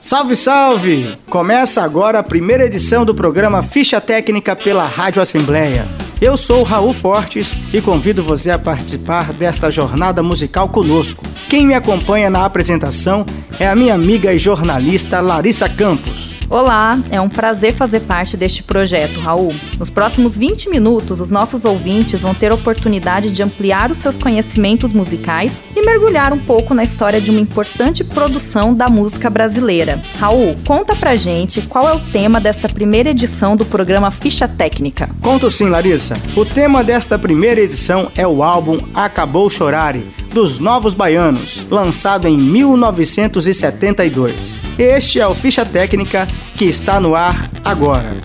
Salve, salve! Começa agora a primeira edição do programa Ficha Técnica pela Rádio Assembleia. Eu sou Raul Fortes e convido você a participar desta jornada musical conosco. Quem me acompanha na apresentação é a minha amiga e jornalista Larissa Campos. Olá, é um prazer fazer parte deste projeto, Raul. Nos próximos 20 minutos, os nossos ouvintes vão ter a oportunidade de ampliar os seus conhecimentos musicais e mergulhar um pouco na história de uma importante produção da música brasileira. Raul, conta pra gente qual é o tema desta primeira edição do programa Ficha Técnica. Conto sim, Larissa. O tema desta primeira edição é o álbum Acabou Chorare, dos Novos Baianos, lançado em 1972. Este é o Ficha Técnica que está no ar agora.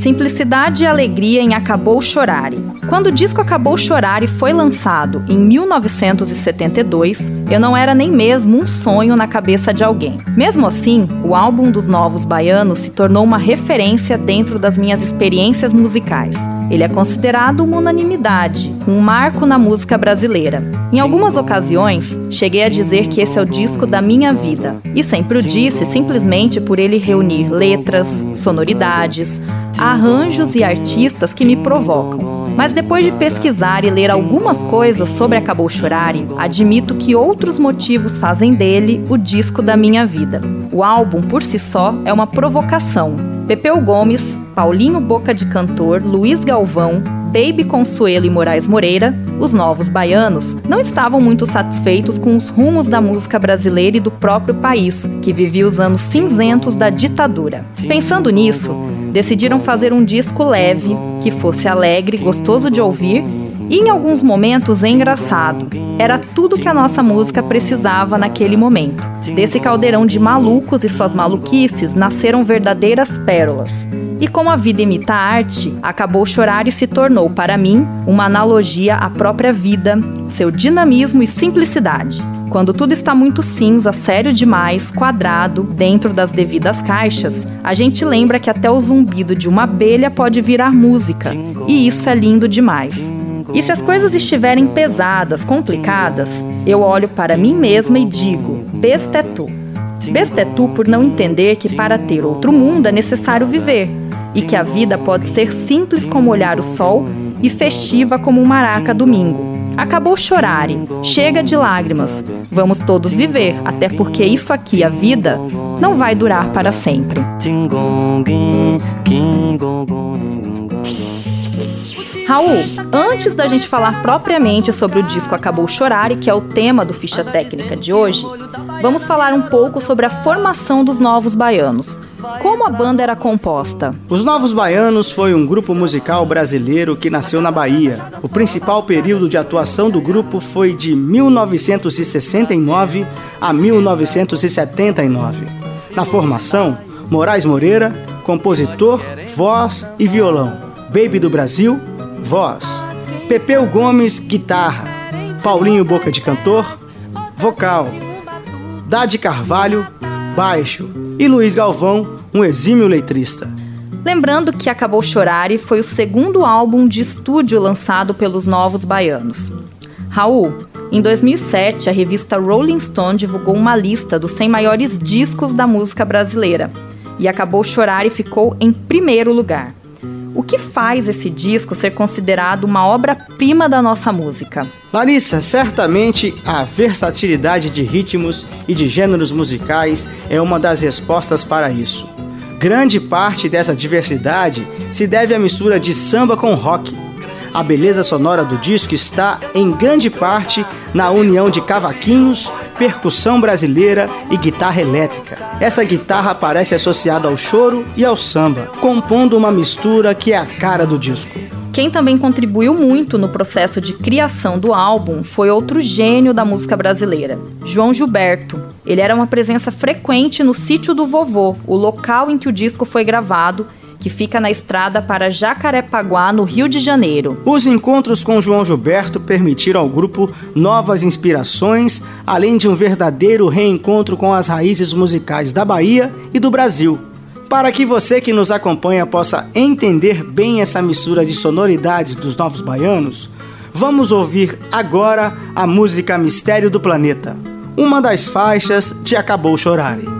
Simplicidade e alegria em Acabou Chorare. Quando o disco Acabou Chorare foi lançado em 1972, eu não era nem mesmo um sonho na cabeça de alguém. Mesmo assim, o álbum dos Novos Baianos se tornou uma referência dentro das minhas experiências musicais. Ele é considerado uma unanimidade, um marco na música brasileira. Em algumas ocasiões, cheguei a dizer que esse é o disco da minha vida. E sempre o disse simplesmente por ele reunir letras, sonoridades, arranjos e artistas que me provocam. Mas depois de pesquisar e ler algumas coisas sobre Acabou Chorare, admito que outros motivos fazem dele o disco da minha vida. O álbum, por si só, é uma provocação. Pepeu Gomes, Paulinho Boca de Cantor, Luiz Galvão, Baby Consuelo e Moraes Moreira, os novos baianos, não estavam muito satisfeitos com os rumos da música brasileira e do próprio país, que vivia os anos cinzentos da ditadura. Pensando nisso, decidiram fazer um disco leve, que fosse alegre, gostoso de ouvir e em alguns momentos engraçado. Era tudo que a nossa música precisava naquele momento. Desse caldeirão de malucos e suas maluquices nasceram verdadeiras pérolas. E como a vida imita a arte, acabou chorar e se tornou, para mim, uma analogia à própria vida, seu dinamismo e simplicidade. Quando tudo está muito cinza, sério demais, quadrado, dentro das devidas caixas, a gente lembra que até o zumbido de uma abelha pode virar música. E isso é lindo demais. E se as coisas estiverem pesadas, complicadas, eu olho para mim mesma e digo: besta é tu. Besta é tu por não entender que para ter outro mundo é necessário viver, e que a vida pode ser simples como olhar o sol e festiva como um maraca domingo. Acabou chorare, chega de lágrimas. Vamos todos viver, até porque isso aqui, a vida, não vai durar para sempre. Raul, antes da gente falar propriamente sobre o disco Acabou Chorare, que é o tema do Ficha Técnica de hoje, vamos falar um pouco sobre a formação dos Novos Baianos. Como a banda era composta? Os Novos Baianos foi um grupo musical brasileiro que nasceu na Bahia. O principal período de atuação do grupo foi de 1969 a 1979. Na formação, Moraes Moreira, compositor, voz e violão. Baby do Brasil, voz. Pepeu Gomes, guitarra. Paulinho Boca de Cantor, vocal. Dade Carvalho, baixo. E Luiz Galvão, um exímio letrista. Lembrando que Acabou Chorare foi o segundo álbum de estúdio lançado pelos Novos Baianos. Raul, em 2007, a revista Rolling Stone divulgou uma lista dos 100 maiores discos da música brasileira e Acabou Chorare ficou em primeiro lugar. O que faz esse disco ser considerado uma obra-prima da nossa música? Larissa, certamente a versatilidade de ritmos e de gêneros musicais é uma das respostas para isso. Grande parte dessa diversidade se deve à mistura de samba com rock. A beleza sonora do disco está, em grande parte, na união de cavaquinhos, percussão brasileira e guitarra elétrica. Essa guitarra aparece associada ao choro e ao samba, compondo uma mistura que é a cara do disco. Quem também contribuiu muito no processo de criação do álbum foi outro gênio da música brasileira, João Gilberto. Ele era uma presença frequente no sítio do vovô, o local em que o disco foi gravado, que fica na estrada para Jacarepaguá, no Rio de Janeiro. Os encontros com João Gilberto permitiram ao grupo novas inspirações, além de um verdadeiro reencontro com as raízes musicais da Bahia e do Brasil. Para que você que nos acompanha possa entender bem essa mistura de sonoridades dos novos baianos, Vamos ouvir agora a música Mistério do Planeta, uma das faixas de Acabou Chorare.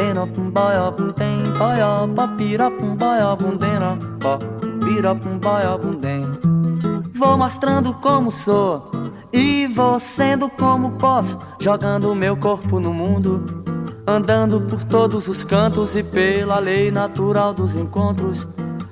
benopum boiopum tem, boiopó, piropum boiopum denopó, piropum boiopum tem. Vou mostrando como sou e vou sendo como posso, jogando meu corpo no mundo, andando por todos os cantos e pela lei natural dos encontros.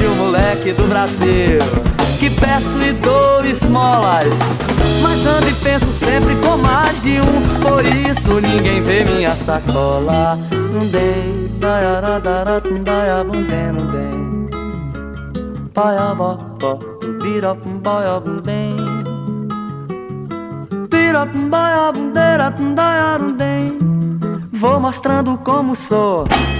de um moleque do Brasil. Que peço e dou esmolas, mas ando e penso sempre com mais de um. Por isso ninguém vê minha sacola. Não dei, daiaradara, daiabundem, não dei. Paiabó, Vou mostrando como sou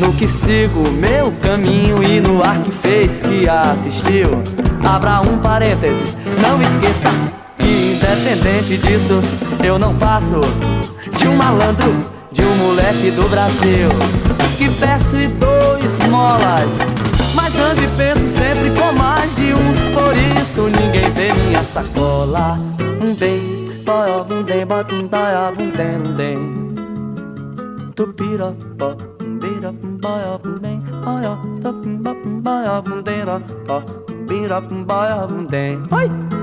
No que sigo meu caminho e no ar que fez que assistiu. Abra um parênteses, não esqueça. Que independente disso Eu não passo de um malandro de um moleque do Brasil. Que peço e dou esmolas, mas ando e penso sempre com mais de um. Por isso ninguém vê minha sacola. Um bem, boia, um bem, bota um daia, um dem, um by up and day, by up, up and up and by up and day, up, beat up and by up and. Hi!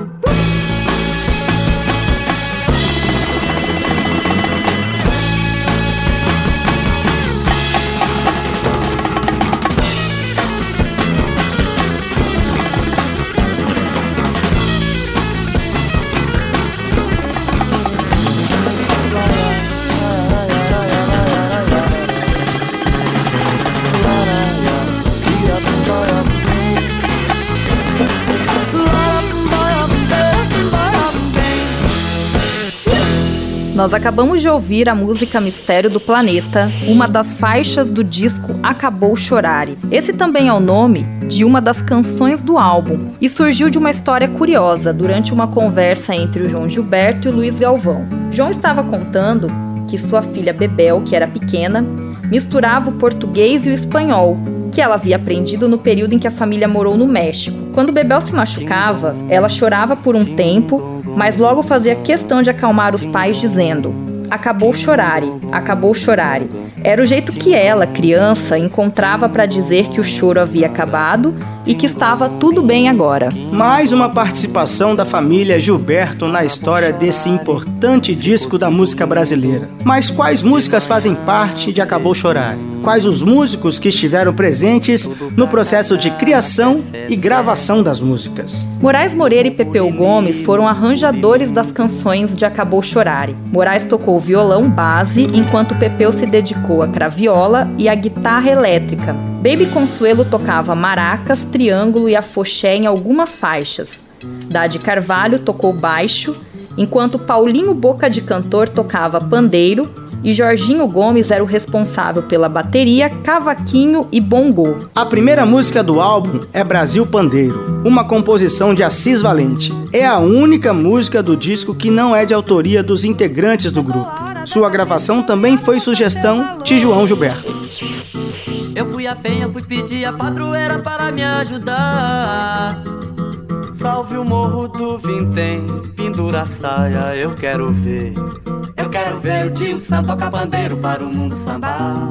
Nós acabamos de ouvir a música Mistério do Planeta, uma das faixas do disco Acabou Chorare. Esse também é o nome de uma das canções do álbum e surgiu de uma história curiosa durante uma conversa entre o João Gilberto e o Luiz Galvão. João estava contando que sua filha Bebel, que era pequena, misturava o português e o espanhol, que ela havia aprendido no período em que a família morou no México. Quando Bebel se machucava, ela chorava por um tempo mas logo fazia questão de acalmar os pais, dizendo: Acabou chorare, acabou chorare. Era o jeito que ela, criança, encontrava para dizer que o choro havia acabado e que estava tudo bem agora. Mais uma participação da família Gilberto na história desse importante disco da música brasileira. Mas quais músicas fazem parte de Acabou Chorar? Quais os músicos que estiveram presentes no processo de criação e gravação das músicas? Moraes Moreira e Pepeu Gomes foram arranjadores das canções de Acabou Chorare. Moraes tocou violão base, enquanto Pepeu se dedicou à craviola e à guitarra elétrica. Baby Consuelo tocava maracas, triângulo e afoxé em algumas faixas. Dade Carvalho tocou baixo, enquanto Paulinho Boca de Cantor tocava pandeiro e Jorginho Gomes era o responsável pela bateria, cavaquinho e bongô. A primeira música do álbum é Brasil Pandeiro, uma composição de Assis Valente. É a única música do disco que não é de autoria dos integrantes do grupo. Sua gravação também foi sugestão de João Gilberto. Eu fui a penha, fui pedir a padroeira para me ajudar. Salve o morro do Vintém, pendura a saia, eu quero ver. Quero ver o tio Sam tocar bandeiro para o mundo sambar.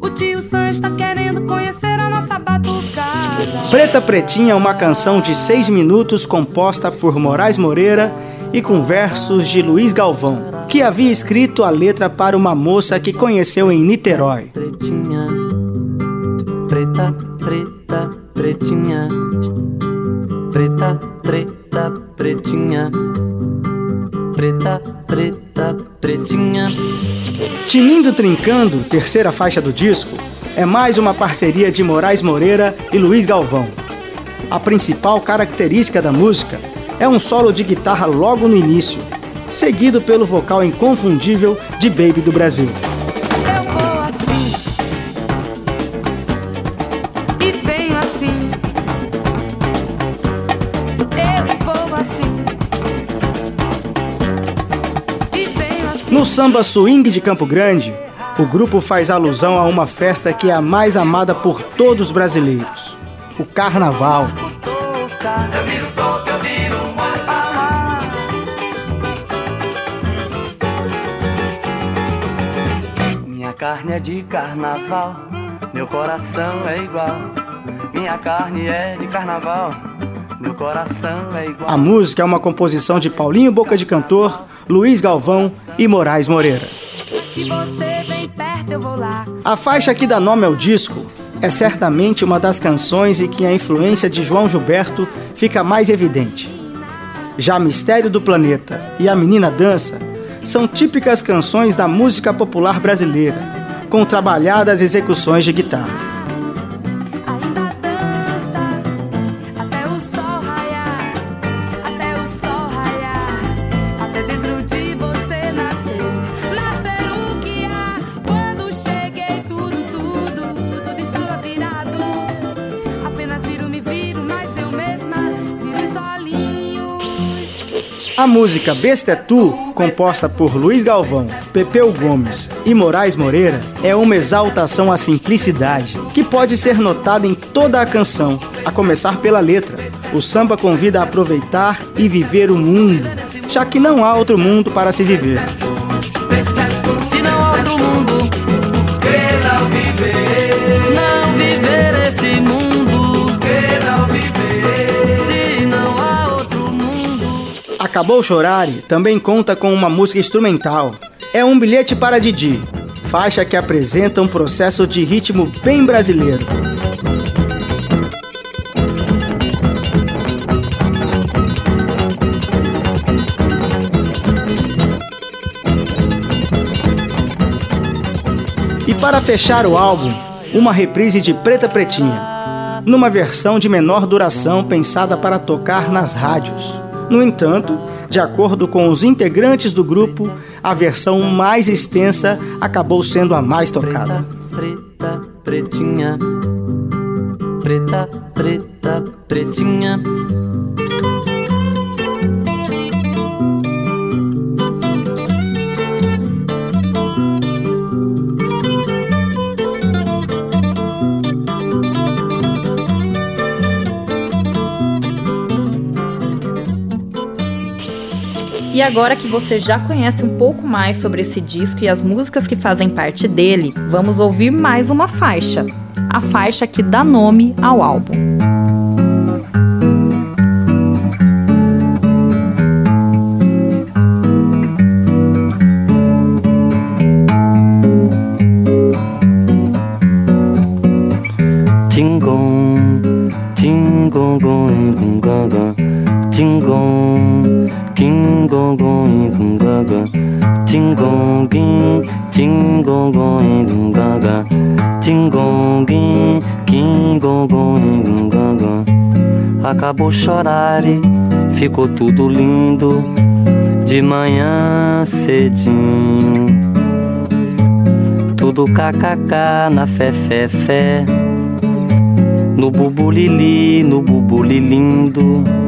O tio Sam está querendo conhecer a nossa batucada. Preta Pretinha é uma canção de seis minutos composta por Moraes Moreira e com versos de Luiz Galvão, que havia escrito a letra para uma moça que conheceu em Niterói. Pretinha, preta, preta, pretinha, preta, preta, pretinha, preta, preta, pretinha. Tinindo Trincando, terceira faixa do disco, é mais uma parceria de Moraes Moreira e Luiz Galvão. A principal característica da música é um solo de guitarra logo no início, seguido pelo vocal inconfundível de Baby do Brasil. No samba swing de Campo Grande, o grupo faz alusão a uma festa que é a mais amada por todos os brasileiros: o Carnaval. Minha carne é de carnaval, meu coração é igual. Minha carne é de carnaval, meu coração é igual. A música é uma composição de Paulinho Boca de Cantor, Luiz Galvão e Moraes Moreira. Perto. A faixa que dá nome ao disco é certamente uma das canções em que a influência de João Gilberto fica mais evidente. Já Mistério do Planeta e A Menina Dança são típicas canções da música popular brasileira, com trabalhadas execuções de guitarra. Música Besta é Tu, composta por Luiz Galvão, Pepeu Gomes e Moraes Moreira, é uma exaltação à simplicidade, que pode ser notada em toda a canção, a começar pela letra. O samba convida a aproveitar e viver o mundo, já que não há outro mundo para se viver. Acabou Chorare também conta com uma música instrumental. É um bilhete para Didi, faixa que apresenta um processo de ritmo bem brasileiro. E para fechar o álbum, uma reprise de Preta Pretinha, numa versão de menor duração pensada para tocar nas rádios. No entanto, de acordo com os integrantes do grupo, a versão mais extensa acabou sendo a mais tocada. Preta, pretinha. Preta, preta, pretinha. E agora que você já conhece um pouco mais sobre esse disco e as músicas que fazem parte dele, vamos ouvir mais uma faixa. A faixa que dá nome ao álbum. King, gong, gaga. Tingong, king, tingong, gong, gaga. Tingong, king, king, gong, gaga. Acabou chorar, ficou tudo lindo. de manhã cedinho. Tudo kkk na fé, fé, fé. No bubulili, no bubulilindo. No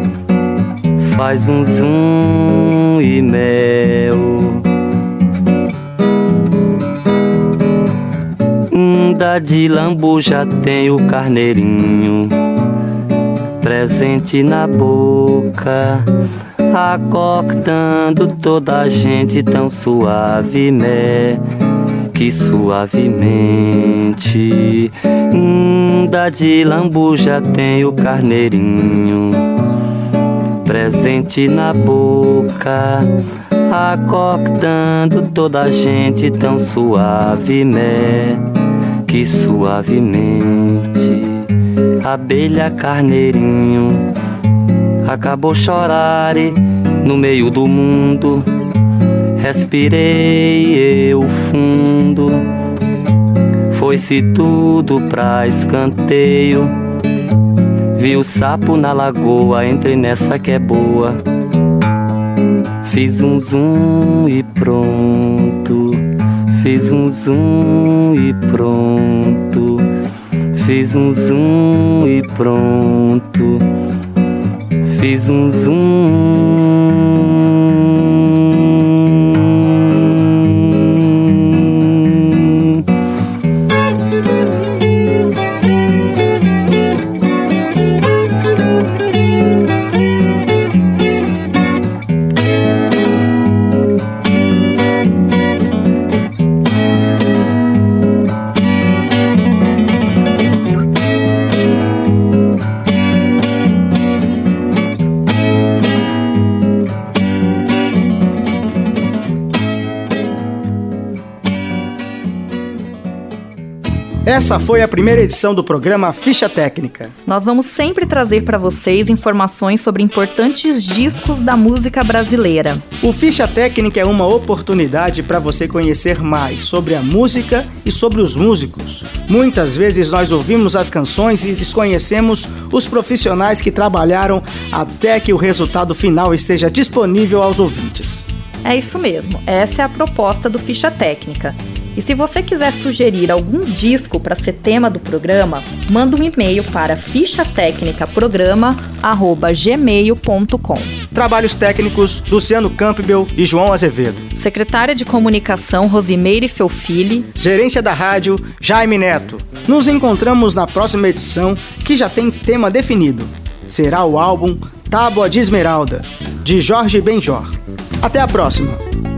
faz um zoom e mel. Da de lambuja tem o carneirinho presente na boca, acordando toda a gente tão suave, né? Que suavemente. Da de lambuja tem o carneirinho presente na boca, acordando toda a gente tão suave, né? Que suavemente, abelha carneirinho, acabou chorar no meio do mundo, respirei eu fundo, foi-se tudo pra escanteio Vi o sapo na lagoa, entrei nessa que é boa. Fiz um zoom e pronto. Fiz um zoom e pronto. Fiz um zoom e pronto. Fiz um zoom. Essa foi a primeira edição do programa Ficha Técnica. Nós vamos sempre trazer para vocês informações sobre importantes discos da música brasileira. O Ficha Técnica é uma oportunidade para você conhecer mais sobre a música e sobre os músicos. Muitas vezes nós ouvimos as canções e desconhecemos os profissionais que trabalharam até que o resultado final esteja disponível aos ouvintes. É isso mesmo, essa é a proposta do Ficha Técnica. E se você quiser sugerir algum disco para ser tema do programa, manda um e-mail para fichatecnicaprograma@gmail.com. Trabalhos técnicos Luciano Campbell e João Azevedo. Secretária de Comunicação Rosimeire Felfili. Gerência da rádio Jaime Neto. Nos encontramos na próxima edição, que já tem tema definido. Será o álbum Tábua de Esmeralda, de Jorge Benjor. Até a próxima!